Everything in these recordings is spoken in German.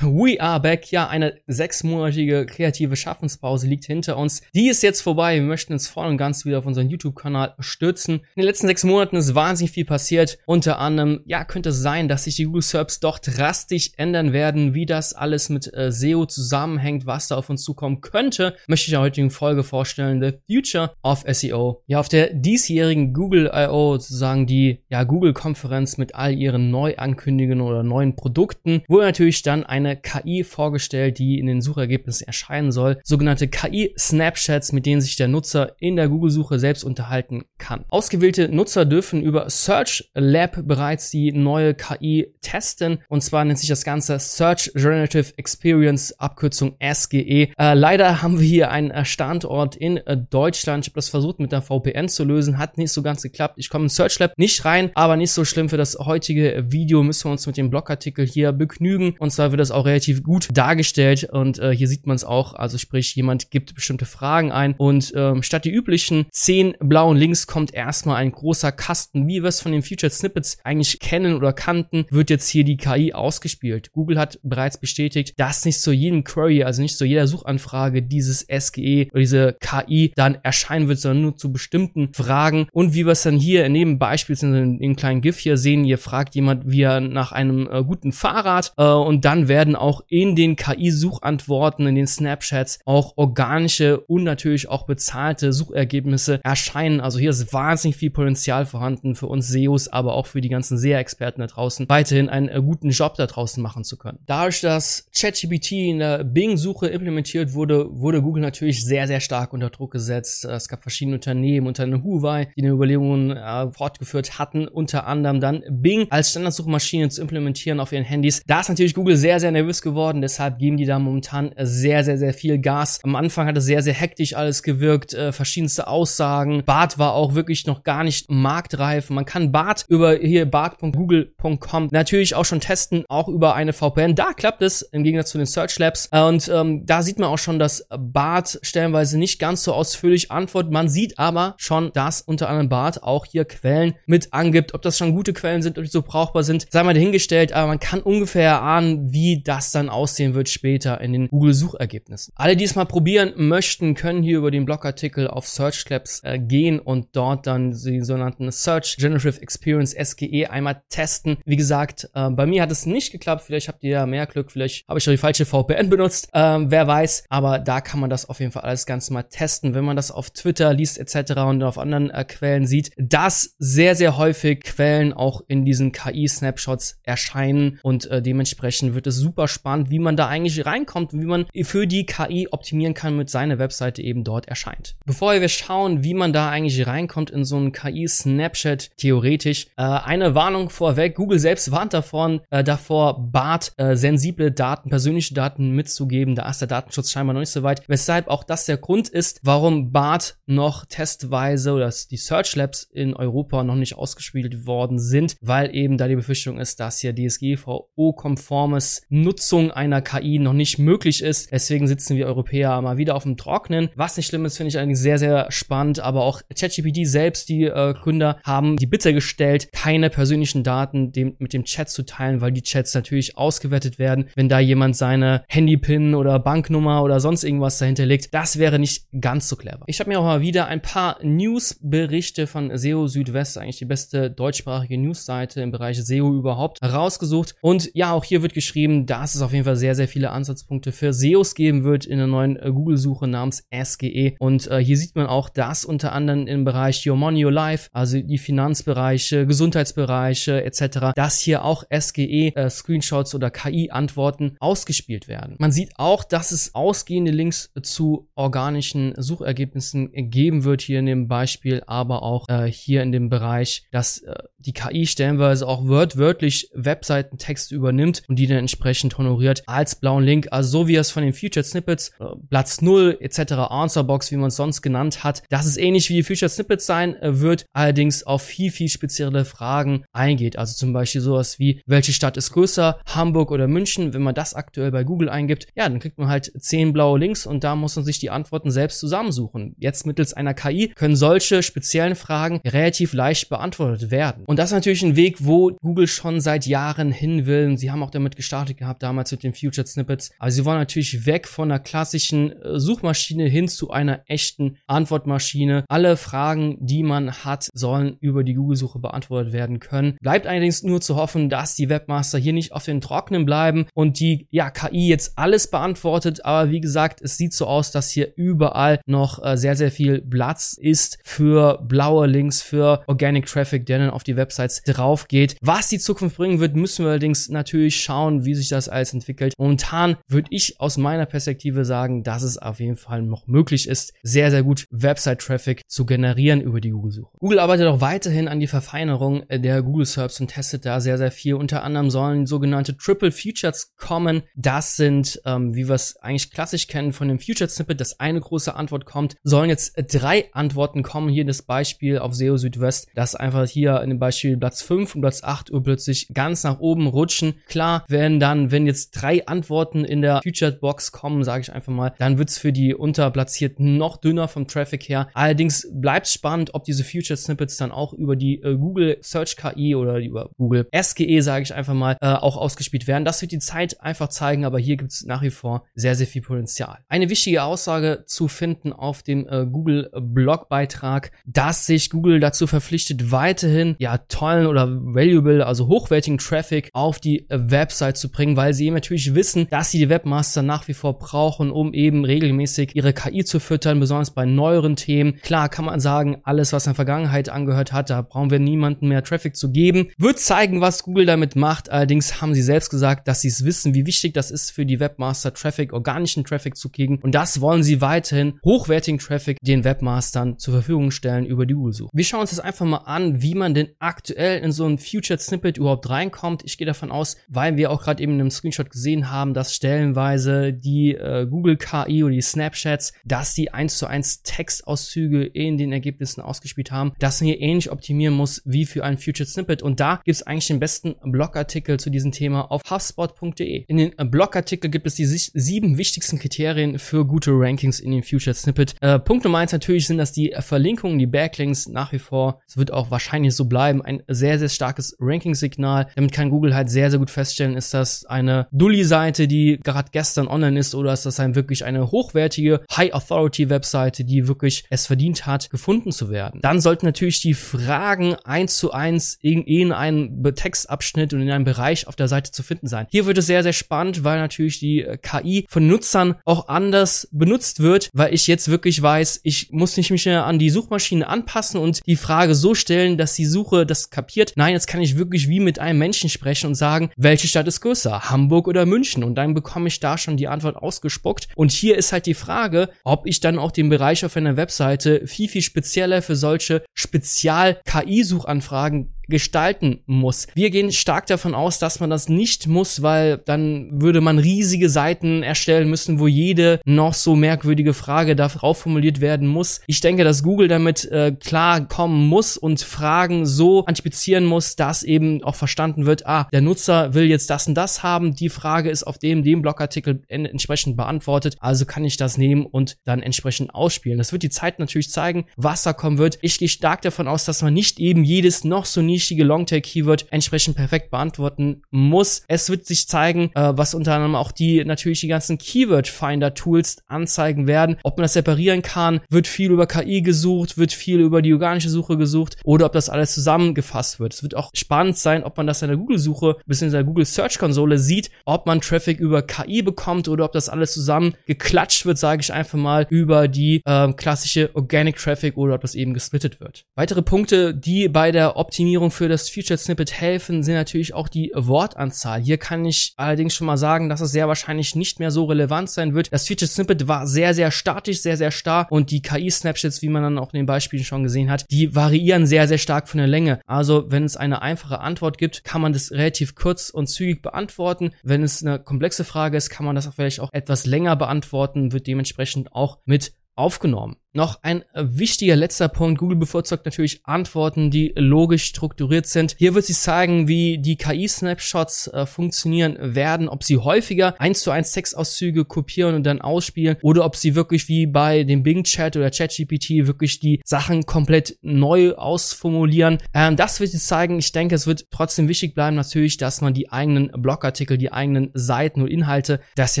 We are back. Ja, eine sechsmonatige kreative Schaffenspause liegt hinter uns. Die ist jetzt vorbei. Wir möchten uns voll und ganz wieder auf unseren YouTube-Kanal stürzen. In den letzten sechs Monaten ist wahnsinnig viel passiert. Unter anderem, ja, könnte es sein, dass sich die Google Serbs doch drastisch ändern werden. Wie das alles mit äh, SEO zusammenhängt, was da auf uns zukommen könnte, möchte ich in der heutigen Folge vorstellen. The Future of SEO. Ja, auf der diesjährigen Google I.O. sozusagen die, ja, Google-Konferenz mit all ihren Neuankündigungen oder neuen Produkten, wo natürlich dann ein eine KI vorgestellt, die in den Suchergebnissen erscheinen soll. Sogenannte KI-Snapshots, mit denen sich der Nutzer in der Google-Suche selbst unterhalten kann. Ausgewählte Nutzer dürfen über Search Lab bereits die neue KI testen. Und zwar nennt sich das Ganze Search Generative Experience, Abkürzung SGE. Äh, leider haben wir hier einen äh, Standort in äh, Deutschland. Ich habe das versucht mit der VPN zu lösen, hat nicht so ganz geklappt. Ich komme in Search Lab nicht rein, aber nicht so schlimm für das heutige Video. Müssen wir uns mit dem Blogartikel hier begnügen. Und zwar wird das auch relativ gut dargestellt und äh, hier sieht man es auch, also sprich, jemand gibt bestimmte Fragen ein und ähm, statt die üblichen zehn blauen Links kommt erstmal ein großer Kasten, wie wir es von den Featured Snippets eigentlich kennen oder kannten, wird jetzt hier die KI ausgespielt. Google hat bereits bestätigt, dass nicht zu jedem Query, also nicht zu jeder Suchanfrage dieses SGE oder diese KI dann erscheinen wird, sondern nur zu bestimmten Fragen. Und wie wir es dann hier in dem Beispiel, in dem kleinen GIF hier sehen, hier fragt jemand, wie er nach einem äh, guten Fahrrad äh, und dann werden werden auch in den KI-Suchantworten, in den Snapchats auch organische und natürlich auch bezahlte Suchergebnisse erscheinen. Also hier ist wahnsinnig viel Potenzial vorhanden für uns SEOs, aber auch für die ganzen SEA-Experten da draußen, weiterhin einen äh, guten Job da draußen machen zu können. Dadurch, dass ChatGPT in der Bing-Suche implementiert wurde, wurde Google natürlich sehr, sehr stark unter Druck gesetzt. Es gab verschiedene Unternehmen, unter anderem Huawei, die eine Überlegungen äh, fortgeführt hatten, unter anderem dann Bing als Standardsuchmaschine zu implementieren auf ihren Handys. Da ist natürlich Google sehr, sehr nervös geworden, deshalb geben die da momentan sehr, sehr, sehr viel Gas. Am Anfang hat es sehr, sehr hektisch alles gewirkt, äh, verschiedenste Aussagen. Bart war auch wirklich noch gar nicht marktreif. Man kann Bart über hier bart.google.com natürlich auch schon testen, auch über eine VPN. Da klappt es im Gegensatz zu den Search Labs. Und ähm, da sieht man auch schon, dass Bart stellenweise nicht ganz so ausführlich antwortet. Man sieht aber schon, dass unter anderem Bart auch hier Quellen mit angibt. Ob das schon gute Quellen sind, ob die so brauchbar sind, sei mal dahingestellt. Aber man kann ungefähr erahnen, wie das dann aussehen wird später in den Google-Suchergebnissen. Alle, die es mal probieren möchten, können hier über den Blogartikel auf Search Labs äh, gehen und dort dann die sogenannten Search Generative Experience SGE einmal testen. Wie gesagt, äh, bei mir hat es nicht geklappt. Vielleicht habt ihr ja mehr Glück. Vielleicht habe ich die falsche VPN benutzt. Ähm, wer weiß. Aber da kann man das auf jeden Fall alles ganz mal testen. Wenn man das auf Twitter liest etc. und auf anderen äh, Quellen sieht, dass sehr, sehr häufig Quellen auch in diesen KI-Snapshots erscheinen und äh, dementsprechend wird es super super spannend, wie man da eigentlich reinkommt und wie man für die KI optimieren kann, mit seiner Webseite eben dort erscheint. Bevor wir schauen, wie man da eigentlich reinkommt in so einen KI-Snapchat theoretisch, äh, eine Warnung vorweg. Google selbst warnt davon, äh, davor, BART äh, sensible Daten, persönliche Daten mitzugeben. Da ist der Datenschutz scheinbar noch nicht so weit. Weshalb auch das der Grund ist, warum BART noch testweise oder die Search Labs in Europa noch nicht ausgespielt worden sind, weil eben da die Befürchtung ist, dass hier DSGVO-konformes Nutzung einer KI noch nicht möglich ist. Deswegen sitzen wir Europäer mal wieder auf dem Trocknen. Was nicht schlimm ist, finde ich eigentlich sehr, sehr spannend. Aber auch ChatGPT selbst, die äh, Gründer, haben die Bitte gestellt, keine persönlichen Daten dem, mit dem Chat zu teilen, weil die Chats natürlich ausgewertet werden. Wenn da jemand seine Handypin oder Banknummer oder sonst irgendwas dahinter legt, das wäre nicht ganz so clever. Ich habe mir auch mal wieder ein paar Newsberichte von SEO Südwest, eigentlich die beste deutschsprachige Newsseite im Bereich SEO überhaupt, rausgesucht. Und ja, auch hier wird geschrieben, dass es auf jeden Fall sehr, sehr viele Ansatzpunkte für SEOs geben wird in der neuen äh, Google-Suche namens SGE. Und äh, hier sieht man auch, dass unter anderem im Bereich Your Money, Your Life, also die Finanzbereiche, Gesundheitsbereiche etc., dass hier auch SGE-Screenshots äh, oder KI-Antworten ausgespielt werden. Man sieht auch, dass es ausgehende Links zu organischen Suchergebnissen geben wird, hier in dem Beispiel, aber auch äh, hier in dem Bereich, dass äh, die KI stellenweise auch wörtwörtlich Webseitentext übernimmt und die dann entsprechend entsprechend honoriert als blauen Link. Also so wie es von den Featured Snippets, äh, Platz 0 etc. Answerbox, wie man es sonst genannt hat, dass es ähnlich wie die Featured Snippets sein äh, wird, allerdings auf viel, viel spezielle Fragen eingeht. Also zum Beispiel sowas wie, welche Stadt ist größer, Hamburg oder München? Wenn man das aktuell bei Google eingibt, ja, dann kriegt man halt 10 blaue Links und da muss man sich die Antworten selbst zusammensuchen. Jetzt mittels einer KI können solche speziellen Fragen relativ leicht beantwortet werden. Und das ist natürlich ein Weg, wo Google schon seit Jahren hin will. Sie haben auch damit gestartet gehabt, damals mit den Future Snippets. Aber sie wollen natürlich weg von einer klassischen äh, Suchmaschine hin zu einer echten Antwortmaschine. Alle Fragen, die man hat, sollen über die Google-Suche beantwortet werden können. Bleibt allerdings nur zu hoffen, dass die Webmaster hier nicht auf den Trockenen bleiben und die ja, KI jetzt alles beantwortet. Aber wie gesagt, es sieht so aus, dass hier überall noch äh, sehr, sehr viel Platz ist für blaue Links, für Organic Traffic, der dann auf die Websites drauf geht. Was die Zukunft bringen wird, müssen wir allerdings natürlich schauen, wie sich das alles entwickelt. Momentan würde ich aus meiner Perspektive sagen, dass es auf jeden Fall noch möglich ist, sehr, sehr gut Website-Traffic zu generieren über die Google-Suche. Google arbeitet auch weiterhin an die Verfeinerung der Google Search und testet da sehr, sehr viel. Unter anderem sollen sogenannte Triple Features kommen. Das sind, ähm, wie wir es eigentlich klassisch kennen von dem Future Snippet, dass eine große Antwort kommt, sollen jetzt drei Antworten kommen. Hier das Beispiel auf SEO Südwest, dass einfach hier in dem Beispiel Platz 5 und Platz 8 plötzlich ganz nach oben rutschen. Klar, wenn dann, wenn jetzt drei Antworten in der Featured Box kommen, sage ich einfach mal, dann wird's für die Unterplatzierten noch dünner vom Traffic her. Allerdings bleibt spannend, ob diese Featured Snippets dann auch über die äh, Google Search KI oder über Google SGE, sage ich einfach mal, äh, auch ausgespielt werden. Das wird die Zeit einfach zeigen, aber hier gibt's nach wie vor sehr, sehr viel Potenzial. Eine wichtige Aussage zu finden auf dem äh, Google Blogbeitrag, dass sich Google dazu verpflichtet, weiterhin ja tollen oder valuable, also hochwertigen Traffic auf die äh, Website zu bringen, weil sie natürlich wissen, dass sie die Webmaster nach wie vor brauchen, um eben regelmäßig ihre KI zu füttern, besonders bei neueren Themen. Klar kann man sagen, alles, was in der Vergangenheit angehört hat, da brauchen wir niemanden mehr Traffic zu geben. Wird zeigen, was Google damit macht. Allerdings haben sie selbst gesagt, dass sie es wissen, wie wichtig das ist für die Webmaster Traffic, organischen Traffic zu kriegen. Und das wollen sie weiterhin hochwertigen Traffic den Webmastern zur Verfügung stellen über die Google-Suche. Wir schauen uns das einfach mal an, wie man denn aktuell in so ein Featured Snippet überhaupt reinkommt. Ich gehe davon aus, weil wir auch gerade eben einem Screenshot gesehen haben, dass stellenweise die äh, Google KI oder die Snapchats, dass die eins zu eins Textauszüge in den Ergebnissen ausgespielt haben, dass man hier ähnlich optimieren muss wie für ein Featured Snippet. Und da gibt es eigentlich den besten Blogartikel zu diesem Thema auf HubSpot.de. In den äh, Blogartikel gibt es die sieben wichtigsten Kriterien für gute Rankings in den Featured Snippet. Äh, Punkt Nummer eins natürlich sind das die Verlinkungen, die Backlinks nach wie vor. Es wird auch wahrscheinlich so bleiben. Ein sehr, sehr starkes Ranking-Signal. Damit kann Google halt sehr, sehr gut feststellen, ist das eine Dully-Seite, die gerade gestern online ist, oder ist das ein wirklich eine hochwertige High-Authority-Webseite, die wirklich es verdient hat, gefunden zu werden. Dann sollten natürlich die Fragen eins zu eins in, in einem Textabschnitt und in einem Bereich auf der Seite zu finden sein. Hier wird es sehr, sehr spannend, weil natürlich die äh, KI von Nutzern auch anders benutzt wird, weil ich jetzt wirklich weiß, ich muss nicht mich mehr an die Suchmaschine anpassen und die Frage so stellen, dass die Suche das kapiert. Nein, jetzt kann ich wirklich wie mit einem Menschen sprechen und sagen, welche Stadt ist größer, Hamburg oder München? Und dann bekomme ich da schon die Antwort ausgespuckt. Und hier ist halt die Frage, ob ich dann auch den Bereich auf einer Webseite viel, viel spezieller für solche Spezial-KI-Suchanfragen gestalten muss. Wir gehen stark davon aus, dass man das nicht muss, weil dann würde man riesige Seiten erstellen müssen, wo jede noch so merkwürdige Frage darauf formuliert werden muss. Ich denke, dass Google damit äh, klar kommen muss und Fragen so antizipieren muss, dass eben auch verstanden wird, ah, der Nutzer will jetzt das und das haben, die Frage ist auf dem, dem Blogartikel entsprechend beantwortet, also kann ich das nehmen und dann entsprechend ausspielen. Das wird die Zeit natürlich zeigen, was da kommen wird. Ich gehe stark davon aus, dass man nicht eben jedes noch so nischige Longtail-Keyword entsprechend perfekt beantworten muss. Es wird sich zeigen, äh, was unter anderem auch die natürlich die ganzen Keyword-Finder-Tools anzeigen werden. Ob man das separieren kann, wird viel über KI gesucht, wird viel über die organische Suche gesucht oder ob das alles zusammengefasst wird. Es wird auch spannend sein, ob man das in der Google-Suche bis in der Google Search-Konsole sieht, ob man Traffic über KI bekommt oder ob das alles zusammen geklatscht wird, sage ich einfach mal, über die äh, klassische Organic Traffic oder ob das eben gesplittet wird. Weitere Punkte, die bei der Optimierung für das Featured Snippet helfen, sind natürlich auch die Wortanzahl. Hier kann ich allerdings schon mal sagen, dass es sehr wahrscheinlich nicht mehr so relevant sein wird. Das Featured Snippet war sehr, sehr statisch, sehr, sehr starr und die KI-Snapshots, wie man dann auch in den Beispielen schon gesehen hat, die variieren sehr, sehr stark von der Länge. Also wenn es eine einfache Antwort gibt, kann man das relativ kurz und zügig beantworten. Wenn es eine komplexe Frage ist, kann man das auch vielleicht auch etwas länger beantworten, wird dementsprechend auch mit aufgenommen. Noch ein äh, wichtiger letzter Punkt. Google bevorzugt natürlich Antworten, die logisch strukturiert sind. Hier wird sich zeigen, wie die KI-Snapshots äh, funktionieren werden, ob sie häufiger eins zu eins Textauszüge kopieren und dann ausspielen oder ob sie wirklich wie bei dem Bing Chat oder ChatGPT wirklich die Sachen komplett neu ausformulieren. Ähm, das wird sich zeigen. Ich denke, es wird trotzdem wichtig bleiben natürlich, dass man die eigenen Blogartikel, die eigenen Seiten und Inhalte, dass sie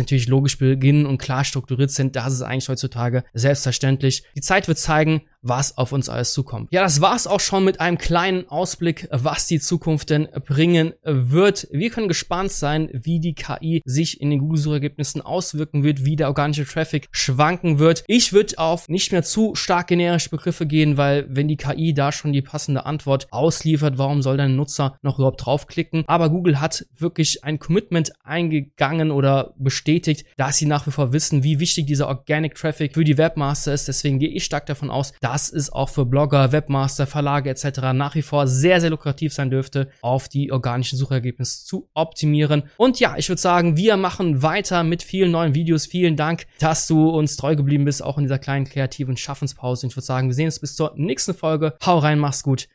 natürlich logisch beginnen und klar strukturiert sind. Das ist eigentlich heutzutage selbstverständlich. Die Zeit wird zeigen, was auf uns alles zukommt. Ja, das war's auch schon mit einem kleinen Ausblick, was die Zukunft denn bringen wird. Wir können gespannt sein, wie die KI sich in den Google-Suchergebnissen auswirken wird, wie der organische Traffic schwanken wird. Ich würde auf nicht mehr zu stark generische Begriffe gehen, weil wenn die KI da schon die passende Antwort ausliefert, warum soll dein Nutzer noch überhaupt draufklicken? Aber Google hat wirklich ein Commitment eingegangen oder bestätigt, dass sie nach wie vor wissen, wie wichtig dieser Organic Traffic für die Webmaster ist. Deswegen gehe ich stark davon aus, dass das ist auch für Blogger, Webmaster, Verlage etc. nach wie vor sehr, sehr lukrativ sein dürfte, auf die organischen Suchergebnisse zu optimieren. Und ja, ich würde sagen, wir machen weiter mit vielen neuen Videos. Vielen Dank, dass du uns treu geblieben bist, auch in dieser kleinen kreativen Schaffenspause. Und ich würde sagen, wir sehen uns bis zur nächsten Folge. Hau rein, mach's gut.